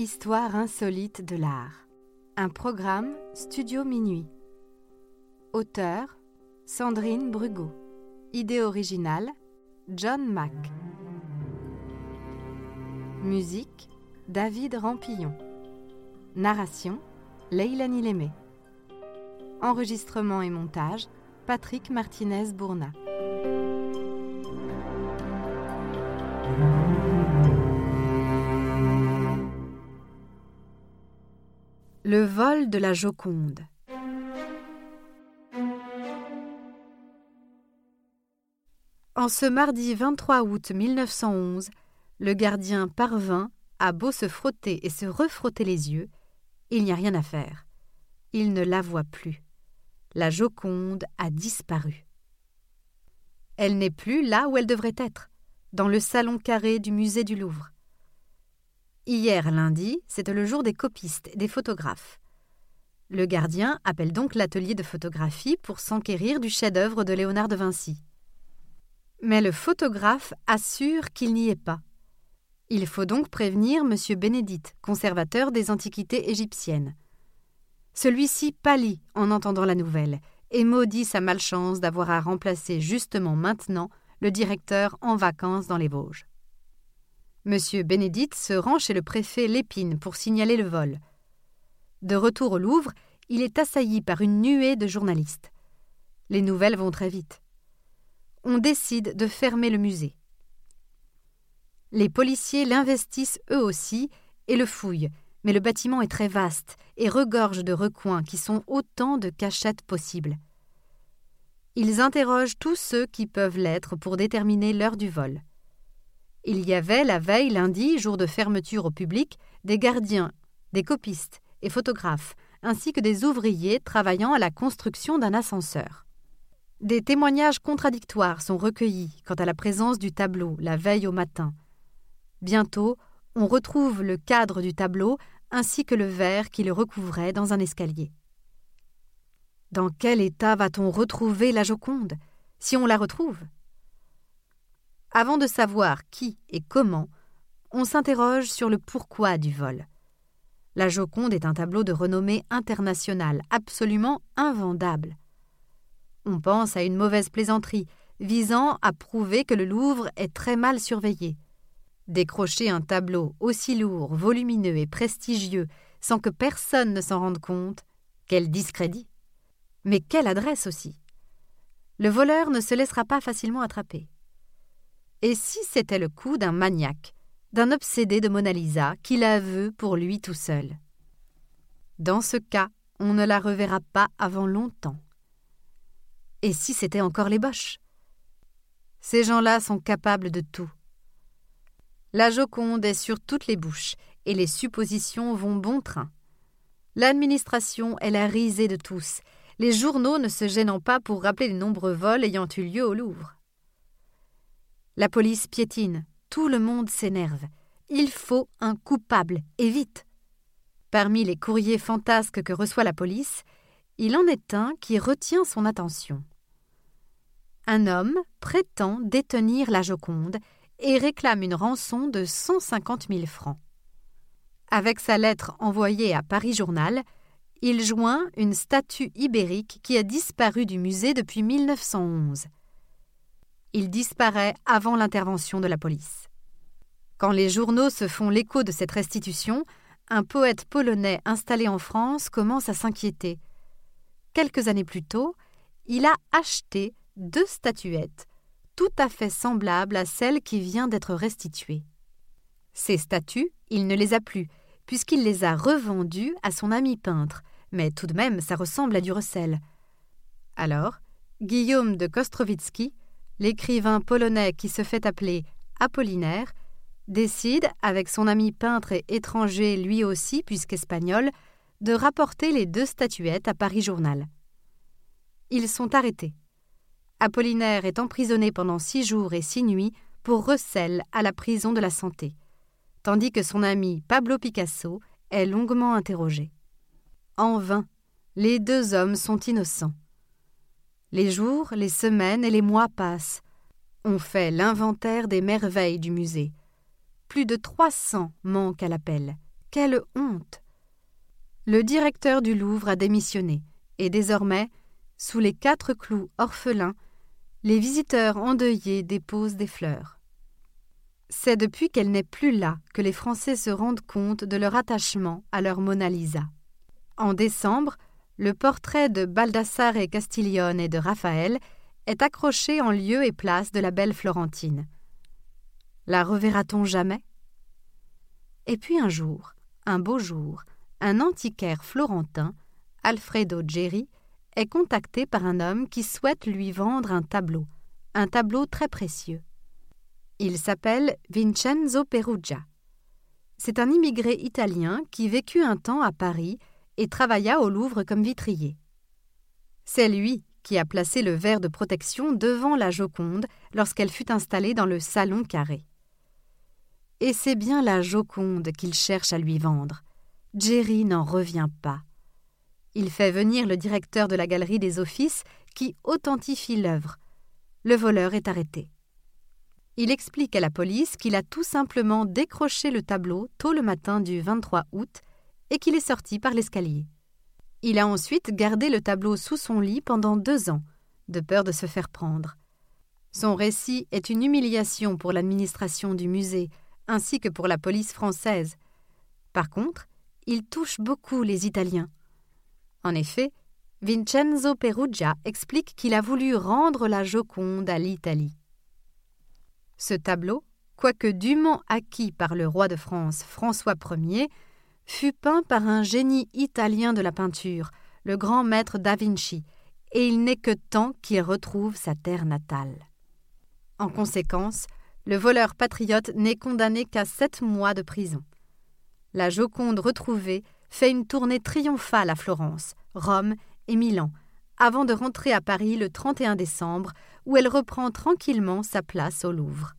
Histoire insolite de l'art. Un programme Studio Minuit. Auteur Sandrine Brugot. Idée originale John Mack. Musique David Rampillon. Narration Leilani Lémé. Enregistrement et montage Patrick Martinez-Bourna. Le vol de la Joconde. En ce mardi 23 août 1911, le gardien parvint, à beau se frotter et se refrotter les yeux, il n'y a rien à faire. Il ne la voit plus. La Joconde a disparu. Elle n'est plus là où elle devrait être, dans le salon carré du musée du Louvre. Hier lundi, c'était le jour des copistes, des photographes. Le gardien appelle donc l'atelier de photographie pour s'enquérir du chef-d'œuvre de Léonard de Vinci. Mais le photographe assure qu'il n'y est pas. Il faut donc prévenir M. Bénédite, conservateur des antiquités égyptiennes. Celui-ci pâlit en entendant la nouvelle et maudit sa malchance d'avoir à remplacer justement maintenant le directeur en vacances dans les Vosges. Monsieur Bénédicte se rend chez le préfet Lépine pour signaler le vol. De retour au Louvre, il est assailli par une nuée de journalistes. Les nouvelles vont très vite. On décide de fermer le musée. Les policiers l'investissent eux aussi et le fouillent, mais le bâtiment est très vaste et regorge de recoins qui sont autant de cachettes possibles. Ils interrogent tous ceux qui peuvent l'être pour déterminer l'heure du vol. Il y avait la veille lundi, jour de fermeture au public, des gardiens, des copistes et photographes, ainsi que des ouvriers travaillant à la construction d'un ascenseur. Des témoignages contradictoires sont recueillis quant à la présence du tableau la veille au matin. Bientôt, on retrouve le cadre du tableau ainsi que le verre qui le recouvrait dans un escalier. Dans quel état va-t-on retrouver la Joconde, si on la retrouve? Avant de savoir qui et comment, on s'interroge sur le pourquoi du vol. La Joconde est un tableau de renommée internationale, absolument invendable. On pense à une mauvaise plaisanterie visant à prouver que le Louvre est très mal surveillé. Décrocher un tableau aussi lourd, volumineux et prestigieux sans que personne ne s'en rende compte, quel discrédit. Mais quelle adresse aussi. Le voleur ne se laissera pas facilement attraper. Et si c'était le coup d'un maniaque, d'un obsédé de Mona Lisa qui la veut pour lui tout seul? Dans ce cas, on ne la reverra pas avant longtemps. Et si c'était encore les Boches? Ces gens-là sont capables de tout. La Joconde est sur toutes les bouches, et les suppositions vont bon train. L'administration est la risée de tous, les journaux ne se gênant pas pour rappeler les nombreux vols ayant eu lieu au Louvre. La police piétine, tout le monde s'énerve. Il faut un coupable, et vite. Parmi les courriers fantasques que reçoit la police, il en est un qui retient son attention. Un homme prétend détenir la Joconde et réclame une rançon de 150 000 francs. Avec sa lettre envoyée à Paris Journal, il joint une statue ibérique qui a disparu du musée depuis 1911 il disparaît avant l'intervention de la police. Quand les journaux se font l'écho de cette restitution, un poète polonais installé en France commence à s'inquiéter. Quelques années plus tôt, il a acheté deux statuettes, tout à fait semblables à celle qui vient d'être restituée. Ces statues, il ne les a plus, puisqu'il les a revendues à son ami peintre, mais tout de même ça ressemble à du recel. Alors, Guillaume de Kostrowitzki l'écrivain polonais qui se fait appeler Apollinaire, décide, avec son ami peintre et étranger lui aussi, puisqu'espagnol, de rapporter les deux statuettes à Paris Journal. Ils sont arrêtés. Apollinaire est emprisonné pendant six jours et six nuits pour recel à la prison de la Santé, tandis que son ami Pablo Picasso est longuement interrogé. En vain, les deux hommes sont innocents. Les jours, les semaines et les mois passent. On fait l'inventaire des merveilles du musée. Plus de trois cents manquent à l'appel. Quelle honte Le directeur du Louvre a démissionné, et désormais, sous les quatre clous orphelins, les visiteurs endeuillés déposent des fleurs. C'est depuis qu'elle n'est plus là que les Français se rendent compte de leur attachement à leur Mona Lisa. En décembre, le portrait de Baldassare Castiglione et de Raphaël est accroché en lieu et place de la belle Florentine. La reverra-t-on jamais? Et puis un jour, un beau jour, un antiquaire florentin, Alfredo Geri, est contacté par un homme qui souhaite lui vendre un tableau, un tableau très précieux. Il s'appelle Vincenzo Perugia. C'est un immigré italien qui vécut un temps à Paris et travailla au Louvre comme vitrier. C'est lui qui a placé le verre de protection devant la Joconde lorsqu'elle fut installée dans le salon carré. Et c'est bien la Joconde qu'il cherche à lui vendre. Jerry n'en revient pas. Il fait venir le directeur de la galerie des offices qui authentifie l'œuvre. Le voleur est arrêté. Il explique à la police qu'il a tout simplement décroché le tableau tôt le matin du 23 août et qu'il est sorti par l'escalier. Il a ensuite gardé le tableau sous son lit pendant deux ans, de peur de se faire prendre. Son récit est une humiliation pour l'administration du musée, ainsi que pour la police française. Par contre, il touche beaucoup les Italiens. En effet, Vincenzo Perugia explique qu'il a voulu rendre la Joconde à l'Italie. Ce tableau, quoique dûment acquis par le roi de France François Ier, fut peint par un génie italien de la peinture, le grand maître da Vinci, et il n'est que temps qu'il retrouve sa terre natale. En conséquence, le voleur patriote n'est condamné qu'à sept mois de prison. La Joconde retrouvée fait une tournée triomphale à Florence, Rome et Milan, avant de rentrer à Paris le 31 décembre, où elle reprend tranquillement sa place au Louvre.